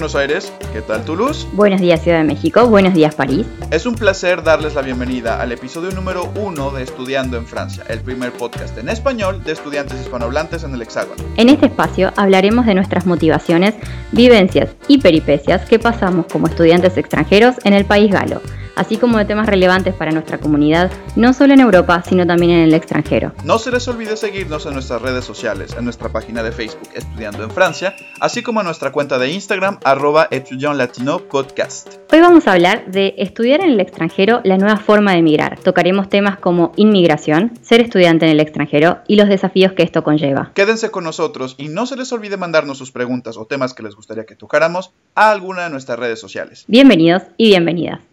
¿Qué tal Buenos Aires? ¿Qué tal Toulouse? Buenos días Ciudad de México, buenos días París. Es un placer darles la bienvenida al episodio número uno de Estudiando en Francia, el primer podcast en español de estudiantes hispanohablantes en el Hexágono. En este espacio hablaremos de nuestras motivaciones, vivencias y peripecias que pasamos como estudiantes extranjeros en el país galo así como de temas relevantes para nuestra comunidad, no solo en Europa, sino también en el extranjero. No se les olvide seguirnos en nuestras redes sociales, en nuestra página de Facebook Estudiando en Francia, así como en nuestra cuenta de Instagram arroba Latino Podcast. Hoy vamos a hablar de estudiar en el extranjero, la nueva forma de emigrar. Tocaremos temas como inmigración, ser estudiante en el extranjero y los desafíos que esto conlleva. Quédense con nosotros y no se les olvide mandarnos sus preguntas o temas que les gustaría que tocáramos a alguna de nuestras redes sociales. Bienvenidos y bienvenidas.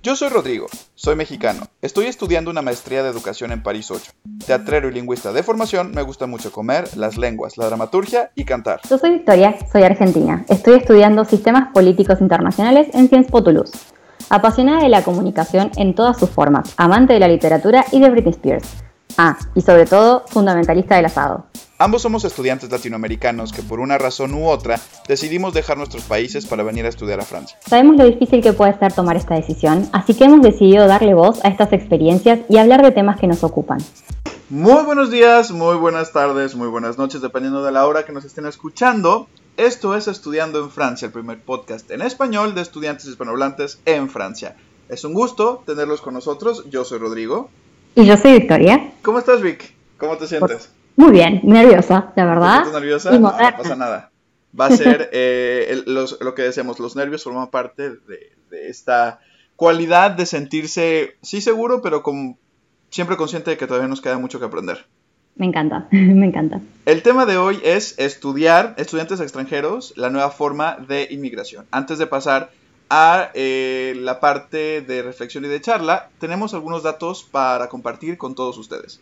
Yo soy Rodrigo, soy mexicano. Estoy estudiando una maestría de educación en París 8. Teatrero y lingüista de formación, me gusta mucho comer, las lenguas, la dramaturgia y cantar. Yo soy Victoria, soy argentina. Estoy estudiando sistemas políticos internacionales en Sciences Toulouse. Apasionada de la comunicación en todas sus formas, amante de la literatura y de Britney Spears. Ah, y sobre todo, fundamentalista del asado. Ambos somos estudiantes latinoamericanos que por una razón u otra decidimos dejar nuestros países para venir a estudiar a Francia. Sabemos lo difícil que puede ser tomar esta decisión, así que hemos decidido darle voz a estas experiencias y hablar de temas que nos ocupan. Muy buenos días, muy buenas tardes, muy buenas noches, dependiendo de la hora que nos estén escuchando. Esto es Estudiando en Francia, el primer podcast en español de estudiantes hispanohablantes en Francia. Es un gusto tenerlos con nosotros. Yo soy Rodrigo. Y yo soy Victoria. ¿Cómo estás, Vic? ¿Cómo te sientes? Muy bien, nerviosa, la verdad. ¿Estás nerviosa? No, pasa nada. Va a ser eh, lo que decíamos, los nervios forman parte de, esta cualidad de sentirse, sí seguro, pero con, siempre consciente de que todavía nos queda mucho que aprender. Me encanta, me encanta. El tema de hoy es estudiar, estudiantes extranjeros, la nueva forma de inmigración. Antes de pasar a eh, la parte de reflexión y de charla, tenemos algunos datos para compartir con todos ustedes.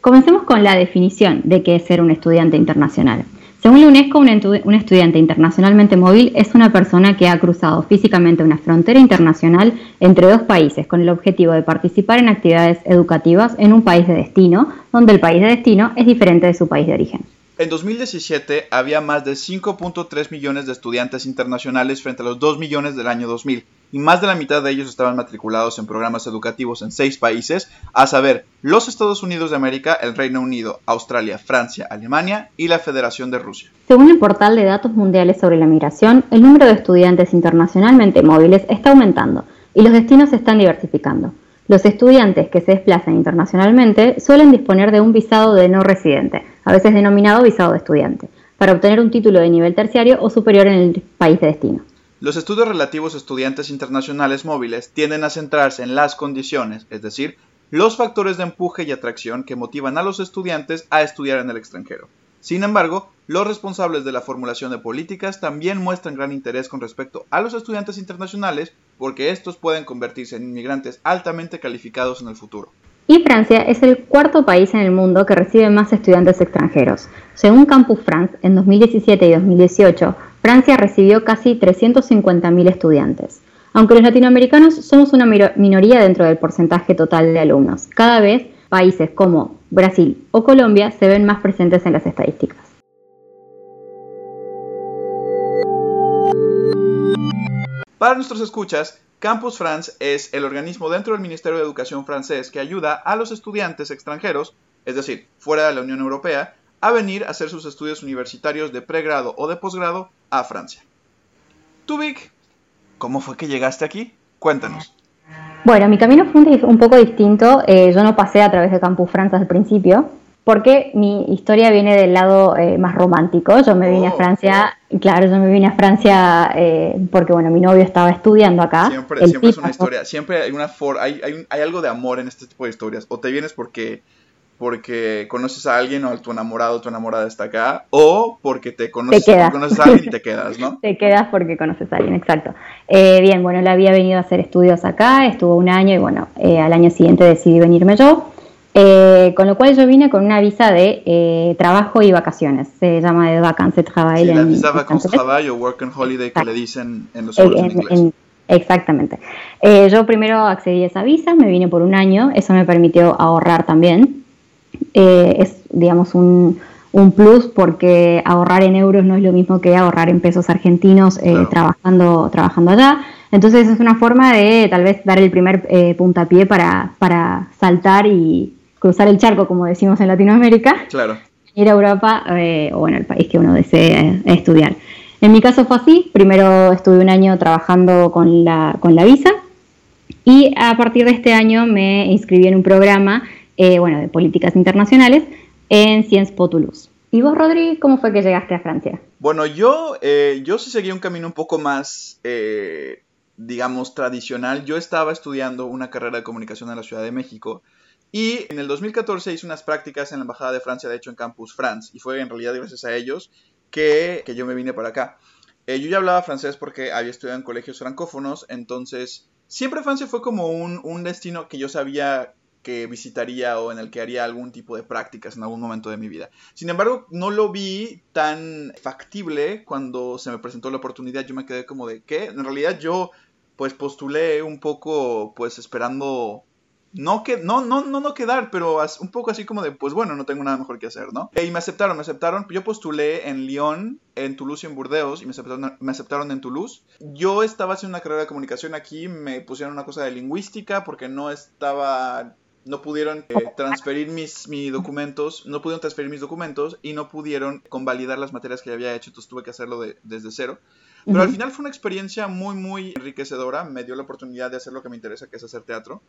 Comencemos con la definición de qué es ser un estudiante internacional. Según la UNESCO, un, estudiante internacionalmente móvil es una persona que ha cruzado físicamente una frontera internacional entre dos países con el objetivo de participar en actividades educativas en un país de destino, donde el país de destino es diferente de su país de origen. En 2017 había más de 5.3 millones de estudiantes internacionales frente a los 2 millones del año 2000 y más de la mitad de ellos estaban matriculados en programas educativos en seis países, a saber, los Estados Unidos de América, el Reino Unido, Australia, Francia, Alemania y la Federación de Rusia. Según el portal de datos mundiales sobre la migración, el número de estudiantes internacionalmente móviles está aumentando y los destinos se están diversificando. Los estudiantes que se desplazan internacionalmente suelen disponer de un visado de no residente, a veces denominado visado de estudiante, para obtener un título de nivel terciario o superior en el país de destino. Los estudios relativos a estudiantes internacionales móviles tienden a centrarse en las condiciones, es decir, los factores de empuje y atracción que motivan a los estudiantes a estudiar en el extranjero. Sin embargo, los responsables de la formulación de políticas también muestran gran interés con respecto a los estudiantes internacionales porque estos pueden convertirse en inmigrantes altamente calificados en el futuro. Y Francia es el cuarto país en el mundo que recibe más estudiantes extranjeros. Según Campus France, en 2017 y 2018, Francia recibió casi 350.000 estudiantes. Aunque los latinoamericanos somos una minoría dentro del porcentaje total de alumnos, cada vez países como Brasil o Colombia se ven más presentes en las estadísticas. Para nuestros escuchas, Campus France es el organismo dentro del Ministerio de Educación francés que ayuda a los estudiantes extranjeros, es decir, fuera de la Unión Europea, a venir a hacer sus estudios universitarios de pregrado o de posgrado a Francia. Vic, ¿cómo fue que llegaste aquí? Cuéntanos. Bueno, mi camino fue un, poco distinto. Eh, yo no pasé a través de Campus France al principio, porque mi historia viene del lado eh, más romántico. Yo me vine a oh, Francia, claro, yo me vine a Francia eh, porque, bueno, mi novio estaba estudiando acá. Siempre, siempre es una historia, siempre hay, una hay, hay, hay algo de amor en este tipo de historias. O te vienes porque porque conoces a alguien o tu enamorado o tu enamorada está acá, o porque te conoces, conoces a alguien y te quedas, ¿no? te quedas porque conoces a alguien, exacto. Eh, bien, bueno, él había venido a hacer estudios acá, estuvo un año y bueno, eh, al año siguiente decidí venirme yo. Eh, con lo cual yo vine con una visa de trabajo y vacaciones, se llama de vacances travail. Sí, la visa vacances travail o work and holiday que le dicen en los en, en inglés. exactamente. yo primero accedí a esa visa, me vine por un año, eso me permitió ahorrar también, eh, es digamos, un, plus porque ahorrar en euros no es lo mismo que ahorrar en pesos argentinos eh, trabajando, trabajando allá. Entonces es una forma de tal vez dar el primer eh, puntapié para, para saltar y cruzar el charco, como decimos en Latinoamérica. Claro. Ir a Europa eh, o bueno, el país que uno desee estudiar. En mi caso fue así. Primero estuve un año trabajando con la, con la visa y a partir de este año me inscribí en un programa eh, bueno, de políticas internacionales en Sciences Po Toulouse. ¿Y vos, Rodri, cómo fue que llegaste a Francia? Bueno, yo, eh, yo sí seguí un camino un poco más, eh, digamos, tradicional. Yo estaba estudiando una carrera de comunicación en la Ciudad de México y en el 2014 hice unas prácticas en la Embajada de Francia, de hecho en Campus France, y fue en realidad gracias a ellos que, que yo me vine para acá. yo ya hablaba francés porque había estudiado en colegios francófonos, entonces siempre Francia fue como un, un destino que yo sabía que visitaría o en el que haría algún tipo de prácticas en algún momento de mi vida. Sin embargo, no lo vi tan factible cuando se me presentó la oportunidad. Yo me quedé como de que en realidad yo pues postulé un poco pues esperando no, que, no, no, no, no quedar, pero un poco así como de, pues bueno, no tengo nada mejor que hacer, ¿no? Y me aceptaron, me aceptaron. Yo postulé en Lyon, en Toulouse y en Burdeos, y me aceptaron, me aceptaron en Toulouse. Yo estaba haciendo una carrera de comunicación aquí, me pusieron una cosa de lingüística porque no estaba no pudieron eh, transferir mis, mis, documentos, no pudieron transferir mis documentos y no pudieron convalidar las materias que había hecho, entonces tuve que hacerlo de, desde cero. Pero al final fue una experiencia muy, muy enriquecedora. Me dio la oportunidad de hacer lo que me interesa, que es hacer teatro,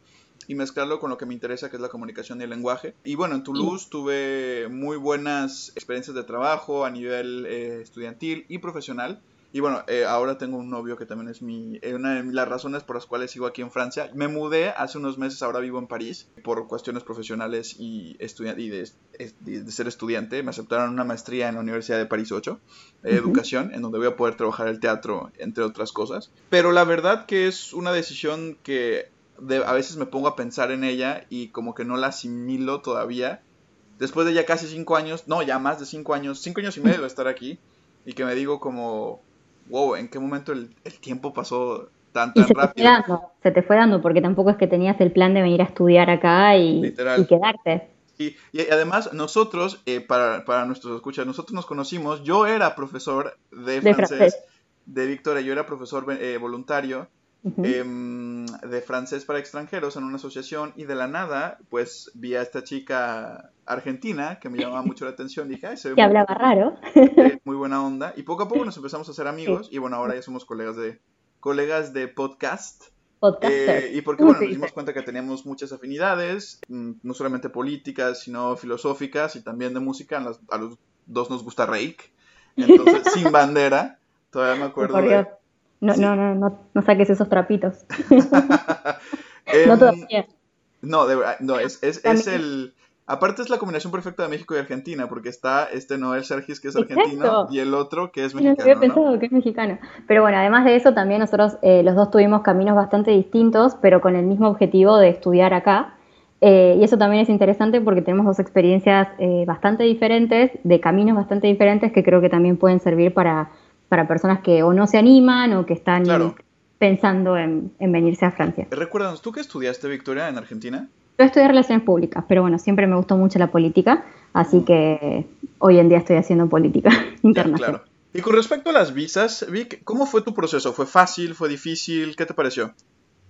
y mezclarlo con lo que me interesa, que es la comunicación y el lenguaje. Y bueno, en Toulouse tuve muy buenas experiencias de trabajo a nivel eh, estudiantil y profesional. Y bueno, eh, ahora tengo un novio que también es mi, eh, una de las razones por las cuales sigo aquí en Francia. Me mudé hace unos meses, ahora vivo en París por cuestiones profesionales y, y de, de, ser estudiante. Me aceptaron una maestría en la Universidad de París 8, de educación, en donde voy a poder trabajar el teatro, entre otras cosas. Pero la verdad que es una decisión que a veces me pongo a pensar en ella y como que no la asimilo todavía. Después de ya casi cinco años, no, ya más de cinco años, cinco años y medio de estar aquí, y que me digo como, wow, ¿en qué momento el, tiempo pasó tan, tan se rápido? Te fue dando, se te fue dando, porque tampoco es que tenías el plan de venir a estudiar acá y, quedarte. Y, y, además, nosotros, eh, para, para, nuestros escuchas, nosotros nos conocimos, yo era profesor de, francés, de Victoria, yo era profesor eh, voluntario em, de francés para extranjeros en una asociación y de la nada, pues vi a esta chica argentina que me llamaba mucho la atención. Dije, ay, se ve que hablaba raro. muy buena onda. Y poco a poco nos empezamos a hacer amigos y bueno, ahora ya somos colegas de, colegas de podcast. Eh, y porque bueno, nos dimos cuenta que teníamos muchas afinidades, mm, no solamente políticas, sino filosóficas y también de música. A los, dos nos gusta Reik, entonces sin bandera. Todavía me acuerdo. No, no, no, no, no saques esos trapitos. no todavía. No, de verdad, no, es, es, es el Aparte es la combinación perfecta de México y Argentina, porque está este Noel Sergis que es argentino y el otro que es mexicano. No había pensado que es mexicano. Pero bueno, además de eso, también nosotros eh, los dos tuvimos caminos bastante distintos, pero con el mismo objetivo de estudiar acá. Eh, y eso también es interesante porque tenemos dos experiencias eh, bastante diferentes, de caminos bastante diferentes, que creo que también pueden servir para, para personas que o no se animan o que están pensando en, en venirse a Francia. Recuérdanos, ¿tú qué estudiaste, Victoria, en Argentina? Yo estudié relaciones públicas, pero bueno, siempre me gustó mucho la política, así que hoy en día estoy haciendo política internacional. claro. Y con respecto a las visas, Vic, ¿cómo fue tu proceso? ¿Fue fácil? ¿Fue difícil? ¿Qué te pareció?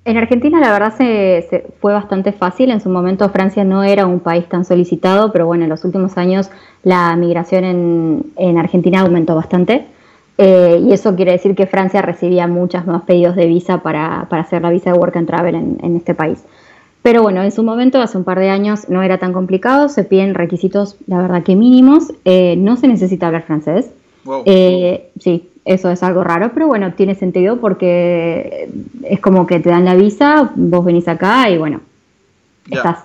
En Argentina la verdad se, fue bastante fácil. En su momento Francia no era un país tan solicitado, pero bueno, en los últimos años la migración en, Argentina aumentó bastante. Eh, y eso quiere decir que Francia recibía muchos más pedidos de visa para, hacer la visa de Work and Travel en este país. Pero bueno, en su momento, hace un par de años, no era tan complicado, se piden requisitos, la verdad que mínimos, eh, no se necesita hablar francés. Eh, sí, eso es algo raro, pero bueno, tiene sentido porque es como que te dan la visa, vos venís acá y bueno, estás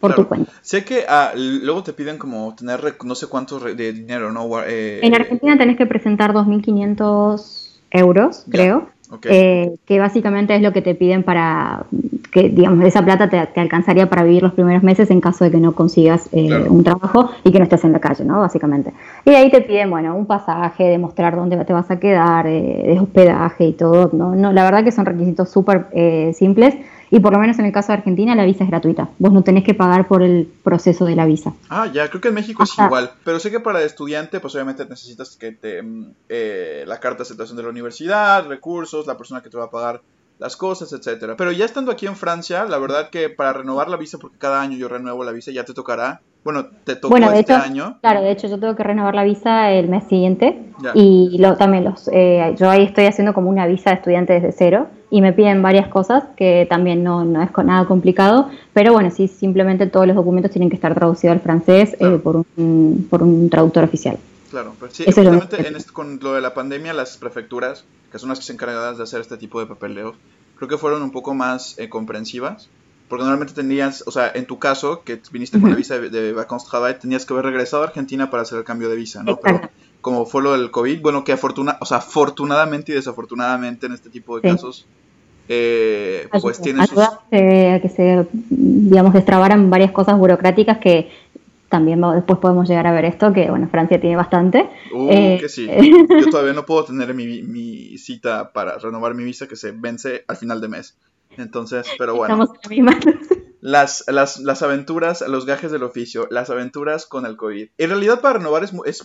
por tu cuenta. Sé que ah, luego te piden como tener no sé cuántos de dinero, ¿no? Eh, en Argentina tenés que presentar 2.500 euros, creo. Eh, que básicamente es lo que te piden para que, digamos, esa plata te, alcanzaría para vivir los primeros meses en caso de que no consigas eh, un trabajo y que no estés en la calle, ¿no? Básicamente. Y ahí te piden, bueno, un pasaje, demostrar dónde te vas a quedar, eh, de hospedaje y todo, ¿no? no la verdad que son requisitos súper simples Y por lo menos en el caso de Argentina la visa es gratuita. Vos no tenés que pagar por el proceso de la visa. Ah, ya, creo que en México es igual. Pero sé que para estudiante, pues obviamente necesitas que te mm, eh, la carta de aceptación de la universidad, recursos, la persona que te va a pagar las cosas, etcétera. Pero ya estando aquí en Francia, la verdad que para renovar la visa, porque cada año yo renuevo la visa, ya te tocará. Bueno, te tocó este año. Claro, de hecho yo tengo que renovar la visa el mes siguiente y lo, también los, eh, yo ahí estoy haciendo como una visa de estudiante desde cero y me piden varias cosas que también no, no es nada complicado, pero bueno, sí, simplemente todos los documentos tienen que estar traducidos al francés eh, por, un, por un traductor oficial. Claro, pero sí, justamente en con lo de la pandemia, las prefecturas, que son las que se encargadas de hacer este tipo de papeleo, creo que fueron un poco más eh, comprensivas. Porque normalmente tenías, o sea, en tu caso, que viniste con la visa de, de tenías que haber regresado a Argentina para hacer el cambio de visa, ¿no? Pero como fue lo del COVID, bueno, que afortuna, o sea, afortunadamente y desafortunadamente en este tipo de casos, eh, pues tiene sus... a que se, digamos, destrabaran varias cosas burocráticas que también después podemos llegar a ver esto, que bueno, Francia tiene bastante. Uh, eh, que sí. Yo todavía no puedo tener mi, cita para renovar mi visa que se vence al final de mes. Entonces, pero bueno. Estamos en la misma. Las, las, las, aventuras, los gajes del oficio, las aventuras con el COVID. En realidad para renovar es, es...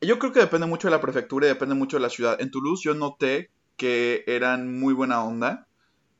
Yo creo que depende mucho de la prefectura y depende mucho de la ciudad. En Toulouse yo noté que eran muy buena onda.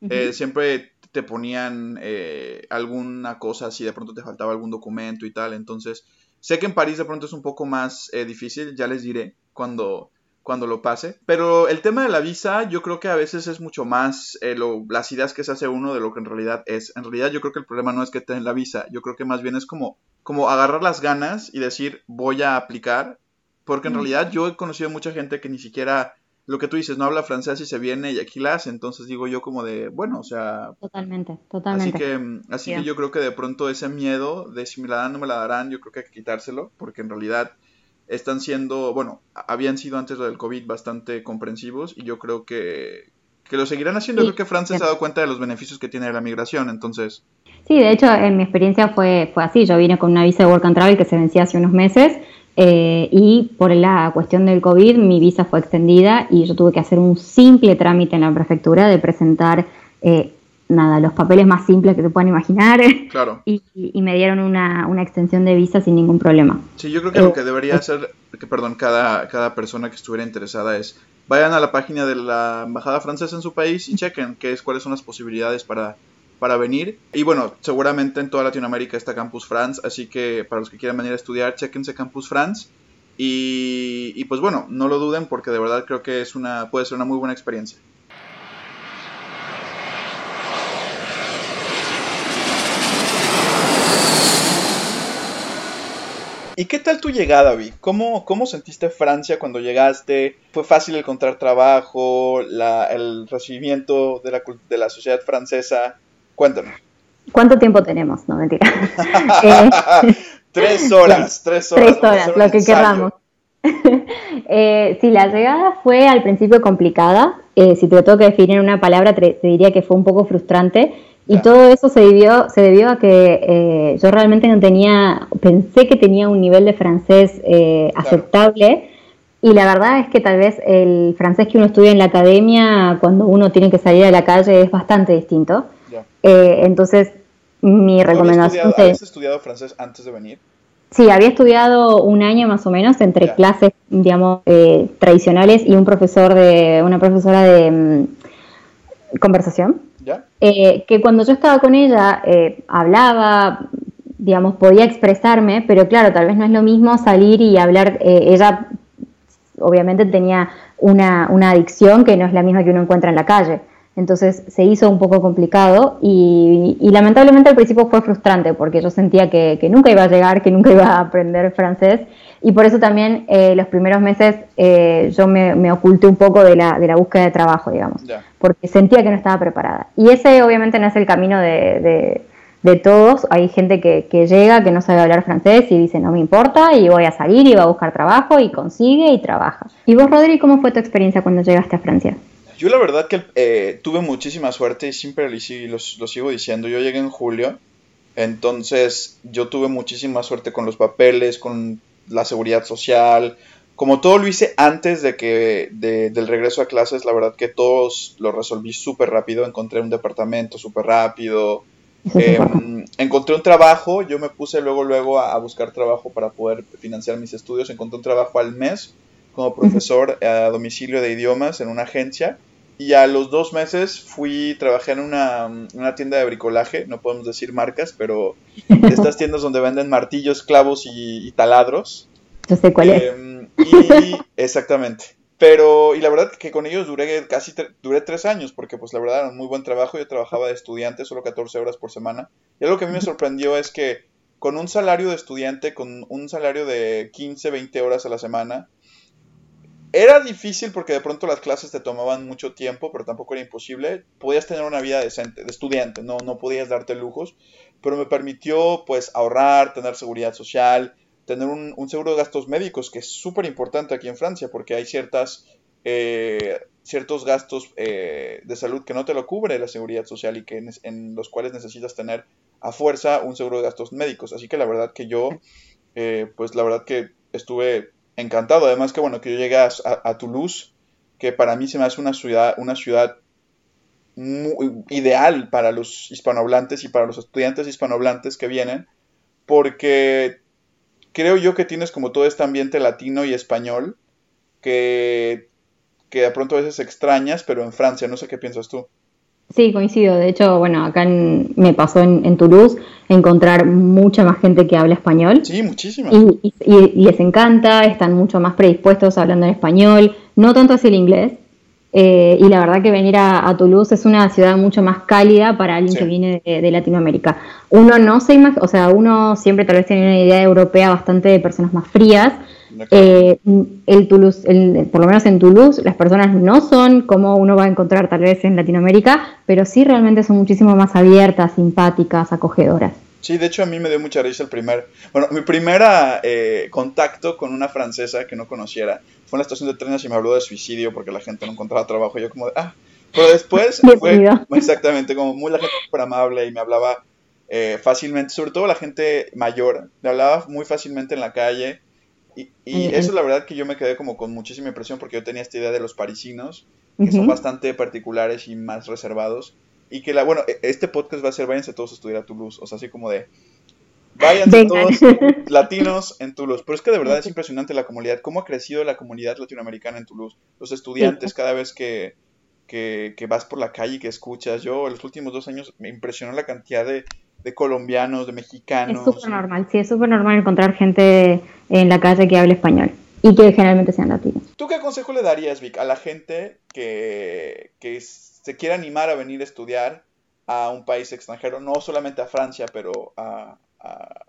Eh, siempre te ponían eh, alguna cosa si de pronto te faltaba algún documento y tal. Entonces, sé que en París de pronto es un poco más eh, difícil, ya les diré cuando, cuando lo pase. Pero el tema de la visa, yo creo que a veces es mucho más eh, las ideas que se hace uno de lo que en realidad es. En realidad, yo creo que el problema no es que te den la visa, yo creo que más bien es como, como agarrar las ganas y decir, voy a aplicar. Porque en realidad yo he conocido mucha gente que ni siquiera lo que tú dices, no habla francés y se viene y aquí la hace, entonces digo yo como de, bueno, o sea... Totalmente, totalmente. Así que, así que yo creo que de pronto ese miedo de si me la dan o no me la darán, yo creo que hay que quitárselo, porque en realidad están siendo, bueno, habían sido antes del COVID bastante comprensivos y yo creo que, que lo seguirán haciendo. creo que Francia se ha dado cuenta de los beneficios que tiene la migración, entonces... Sí, de hecho, en mi experiencia fue, fue así. Yo vine con una visa de Work and Travel que se vencía hace unos meses eh, y por la cuestión del COVID mi visa fue extendida y yo tuve que hacer un simple trámite en la prefectura de presentar eh, nada, los papeles más simples que te puedan imaginar. Claro. Y, me dieron una, una, extensión de visa sin ningún problema. Sí, yo creo que lo eh, que debería hacer, que perdón, cada, cada persona que estuviera interesada es vayan a la página de la embajada francesa en su país y chequen qué es, cuáles son las posibilidades para para venir. Y bueno, seguramente en toda Latinoamérica está Campus France, así que para los que quieran venir a estudiar, chequense Campus France. Y, pues bueno, no lo duden porque de verdad creo que es una, puede ser una muy buena experiencia. ¿Y qué tal tu llegada, Vi? ¿Cómo, ¿Cómo sentiste Francia cuando llegaste? ¿Fue fácil encontrar trabajo? ¿El recibimiento de la, de la sociedad francesa? Cuéntanos. ¿Cuánto tiempo tenemos? No, mentira. Eh, tres horas, tres horas. Tres horas, lo que queramos. eh, sí, la llegada fue al principio complicada. Eh, si te tengo que definir una palabra, te, diría que fue un poco frustrante. Y todo eso se debió, se debió a que eh, yo realmente no tenía, pensé que tenía un nivel de francés aceptable. Y la verdad es que tal vez el francés que uno estudia en la academia, cuando uno tiene que salir a la calle, es bastante distinto. Eh, entonces, mi recomendación. ¿Habías estudiado francés antes de venir? Sí, había estudiado un año más o menos entre clases, digamos, eh, tradicionales y un profesor de, una profesora de mm, conversación. Eh, que cuando yo estaba con ella hablaba, digamos, podía expresarme, pero claro, tal vez no es lo mismo salir y hablar. ella, obviamente, tenía una, una adicción que no es la misma que uno encuentra en la calle. Entonces se hizo un poco complicado y, lamentablemente al principio fue frustrante porque yo sentía que, nunca iba a llegar, que nunca iba a aprender francés y por eso también eh, los primeros meses eh, yo me, oculté un poco de la, de la búsqueda de trabajo, digamos, porque sentía que no estaba preparada. Y ese obviamente no es el camino de, todos. Hay gente que, que, llega, que no sabe hablar francés y dice no me importa y voy a salir y voy a buscar trabajo y consigue y trabaja. ¿Y vos, Rodri, cómo fue tu experiencia cuando llegaste a Francia? Yo la verdad que eh, tuve muchísima suerte y siempre lo, lo, sigo diciendo. Yo llegué en julio, entonces yo tuve muchísima suerte con los papeles, con la seguridad social, como todo lo hice antes de que del regreso a clases, la verdad que todos lo resolví súper rápido. Encontré un departamento súper rápido. Em, encontré un trabajo, yo me puse luego luego a, buscar trabajo para poder financiar mis estudios. Encontré un trabajo al mes como profesor a domicilio de idiomas en una agencia. Y a los dos meses fui, trabajé en una, una tienda de bricolaje, no podemos decir marcas, pero estas tiendas donde venden martillos, clavos y, taladros. Yo sé cuál es. Em, y exactamente. Pero, y la verdad que con ellos duré casi, duré tres años, porque pues la verdad era un muy buen trabajo, yo trabajaba de estudiante solo 14 horas por semana. Y algo que a mí me sorprendió es que con un salario de estudiante, con un salario de 15, 20 horas a la semana, era difícil porque de pronto las clases te tomaban mucho tiempo, pero tampoco era imposible. Podías tener una vida decente, de estudiante, no, no podías darte lujos, pero me permitió pues ahorrar, tener seguridad social, tener un, seguro de gastos médicos, que es súper importante aquí en Francia, porque hay ciertas, eh, ciertos gastos eh, de salud que no te lo cubre la seguridad social y que en, en, los cuales necesitas tener a fuerza un seguro de gastos médicos. Así que la verdad que yo, eh, pues la verdad que estuve encantado. Además que bueno, que yo llegué a, Toulouse, que para mí se me hace una ciudad, una ciudad muy ideal para los hispanohablantes y para los estudiantes hispanohablantes que vienen, porque creo yo que tienes como todo este ambiente latino y español que, que de pronto a veces extrañas, pero en Francia, no sé qué piensas tú. Sí, coincido. De hecho, bueno, acá me pasó en, Toulouse encontrar mucha más gente que habla español. Sí, muchísima. Y, les encanta, están mucho más predispuestos hablando en español, no tanto así el inglés. Eh, y la verdad que venir a, Toulouse es una ciudad mucho más cálida para alguien que viene de, Latinoamérica. Uno no se imagina, o sea, uno siempre tal vez tiene una idea europea bastante de personas más frías, eh, el Toulouse, por lo menos en Toulouse, las personas no son como uno va a encontrar tal vez en Latinoamérica, pero sí realmente son muchísimo más abiertas, simpáticas, acogedoras. Sí, de hecho a mí me dio mucha risa el primer, bueno, mi primera eh, contacto con una francesa que no conociera fue en la estación de trenes y me habló de suicidio porque la gente no encontraba trabajo. Y yo como de, ah, pero después fue exactamente como muy la gente súper amable y me hablaba eh, fácilmente, sobre todo la gente mayor, me hablaba muy fácilmente en la calle y, y eso la verdad que yo me quedé como con muchísima impresión porque yo tenía esta idea de los parisinos, que son bastante particulares y más reservados. Y que la, bueno, e, este podcast va a ser váyanse todos a estudiar a Toulouse, o sea, así como de váyanse todos latinos en Toulouse. Pero es que de verdad es impresionante la comunidad, cómo ha crecido la comunidad latinoamericana en Toulouse. Los estudiantes, cada vez que, que, que vas por la calle y que escuchas, yo en los últimos dos años me impresionó la cantidad de de colombianos, de mexicanos. Es súper normal, sí, es súper normal encontrar gente en la calle que hable español y que generalmente sean latinos. ¿Tú qué consejo le darías, Vic, a la gente que, se quiera animar a venir a estudiar a un país extranjero, no solamente a Francia, pero a,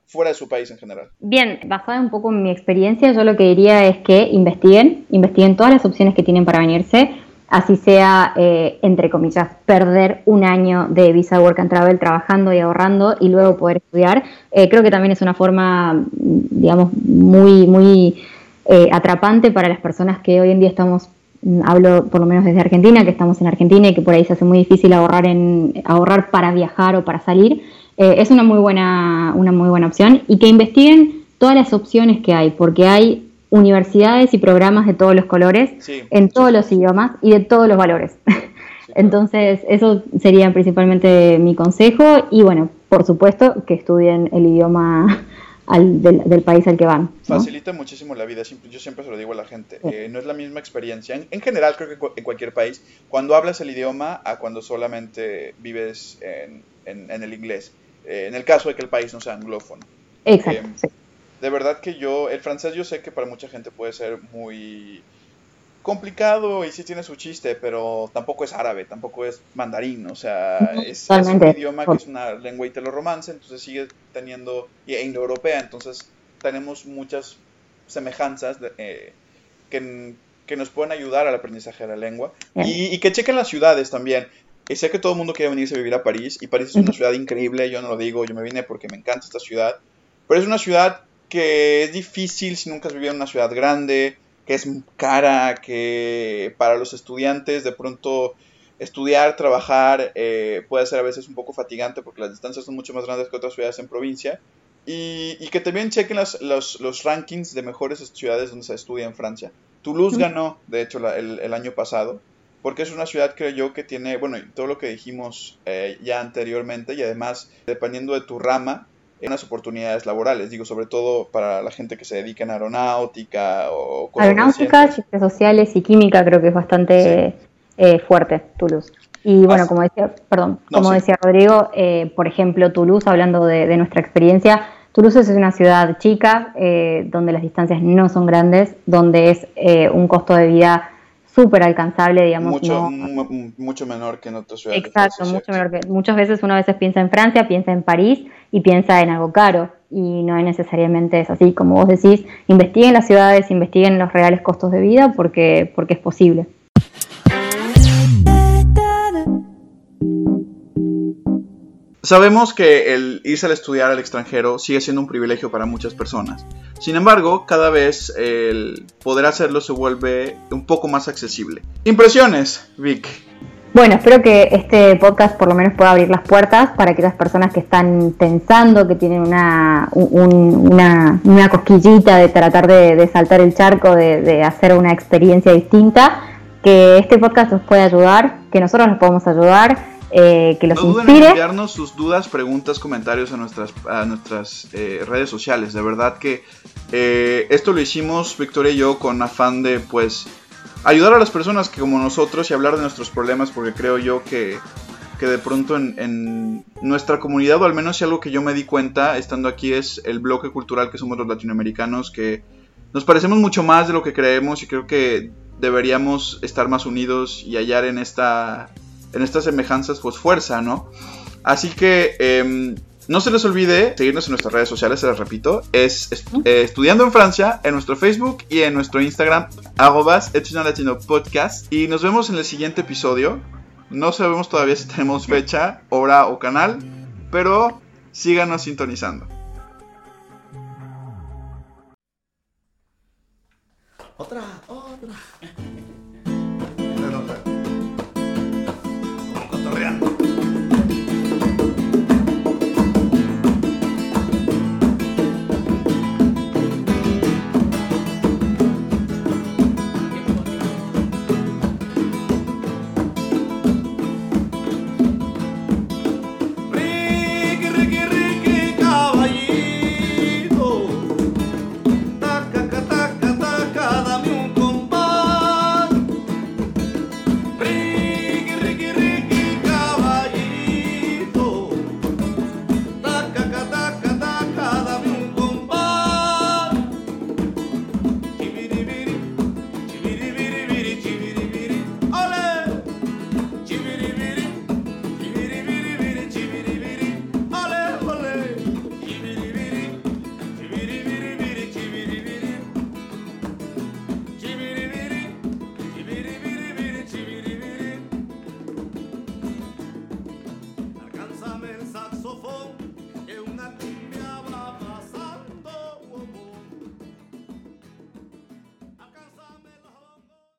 fuera de su país en general? Bien, basada un poco en mi experiencia, yo lo que diría es que investiguen, investiguen todas las opciones que tienen para venirse así sea, eh, entre comillas, perder un año de visa work and travel trabajando y ahorrando y luego poder estudiar, eh, creo que también es una forma, digamos, muy, muy eh, atrapante para las personas que hoy en día estamos, mm, hablo por lo menos desde Argentina, que estamos en Argentina y que por ahí se hace muy difícil ahorrar, en, ahorrar para viajar o para salir. es una muy, buena, una muy buena opción y que investiguen todas las opciones que hay, porque hay universidades y programas de todos los colores, en todos los idiomas y de todos los valores. Entonces, eso sería principalmente mi consejo y bueno, por supuesto que estudien el idioma del, país al que van. Facilita muchísimo la vida, yo siempre se lo digo a la gente, eh, no es la misma experiencia, en, general creo que en cualquier país, cuando hablas el idioma a cuando solamente vives en, el inglés, eh, en el caso de que el país no sea anglófono. Exacto. Eh, de verdad que yo, el francés yo sé que para mucha gente puede ser muy complicado y sí tiene su chiste, pero tampoco es árabe, tampoco es mandarín, o sea, es, un idioma que es una lengua romance, entonces sigue teniendo, y e indoeuropea, entonces tenemos muchas semejanzas eh, que, nos pueden ayudar al aprendizaje de la lengua. Y, que chequen las ciudades también. Y sé que todo el mundo quiere venirse a vivir a París y París es una ciudad increíble, yo no lo digo, yo me vine porque me encanta esta ciudad, pero es una ciudad que es difícil si nunca has vivido en una ciudad grande, que es cara, que para los estudiantes de pronto estudiar, trabajar eh, puede ser a veces un poco fatigante porque las distancias son mucho más grandes que otras ciudades en provincia. y, que también chequen los, los, rankings de mejores ciudades donde se estudia en Francia. Toulouse ganó, de hecho, el, el, año pasado, porque es una ciudad, creo yo, que tiene, bueno, todo lo que dijimos eh, ya anteriormente, y además, dependiendo de tu rama, unas oportunidades laborales, digo, sobre todo para la gente que se dedica en aeronáutica o... Aeronáutica, ciencias sociales y química creo que es bastante eh, fuerte, Toulouse. Y bueno, como decía, perdón, como decía Rodrigo, eh, por ejemplo, Toulouse, hablando de, nuestra experiencia, Toulouse es una ciudad chica, eh, donde las distancias no son grandes, donde es eh, un costo de vida súper alcanzable, digamos. Mucho, mucho menor que en otras ciudades. Exacto, mucho menor que. Muchas veces uno a veces piensa en Francia, piensa en París y piensa en algo caro. Y no necesariamente es así. Como vos decís, investiguen las ciudades, investiguen los reales costos de vida porque, porque es posible. Sabemos que el irse a estudiar al extranjero sigue siendo un privilegio para muchas personas. Sin embargo, cada vez el poder hacerlo se vuelve un poco más accesible. Impresiones, Vic. Bueno, espero que este podcast por lo menos pueda abrir las puertas para aquellas personas que están pensando, que tienen una, una, cosquillita de tratar de, saltar el charco, de, de, hacer una experiencia distinta, que este podcast nos puede ayudar, que nosotros nos podemos ayudar eh, que los no duden en enviarnos sus dudas, preguntas, comentarios a nuestras, a nuestras eh, redes sociales. De verdad que eh, esto lo hicimos Victoria y yo con afán de pues ayudar a las personas que como nosotros y hablar de nuestros problemas porque creo yo que, que de pronto en, en, nuestra comunidad o al menos si algo que yo me di cuenta estando aquí es el bloque cultural que somos los latinoamericanos que nos parecemos mucho más de lo que creemos y creo que deberíamos estar más unidos y hallar en esta en estas semejanzas pues fuerza, ¿no? Así que em, no se les olvide seguirnos en nuestras redes sociales, se las repito, es, eh, Estudiando en Francia, en nuestro Facebook y en nuestro Instagram, arrobas Latino Podcast. Y nos vemos en el siguiente episodio. No sabemos todavía si tenemos fecha, hora o canal, pero síganos sintonizando.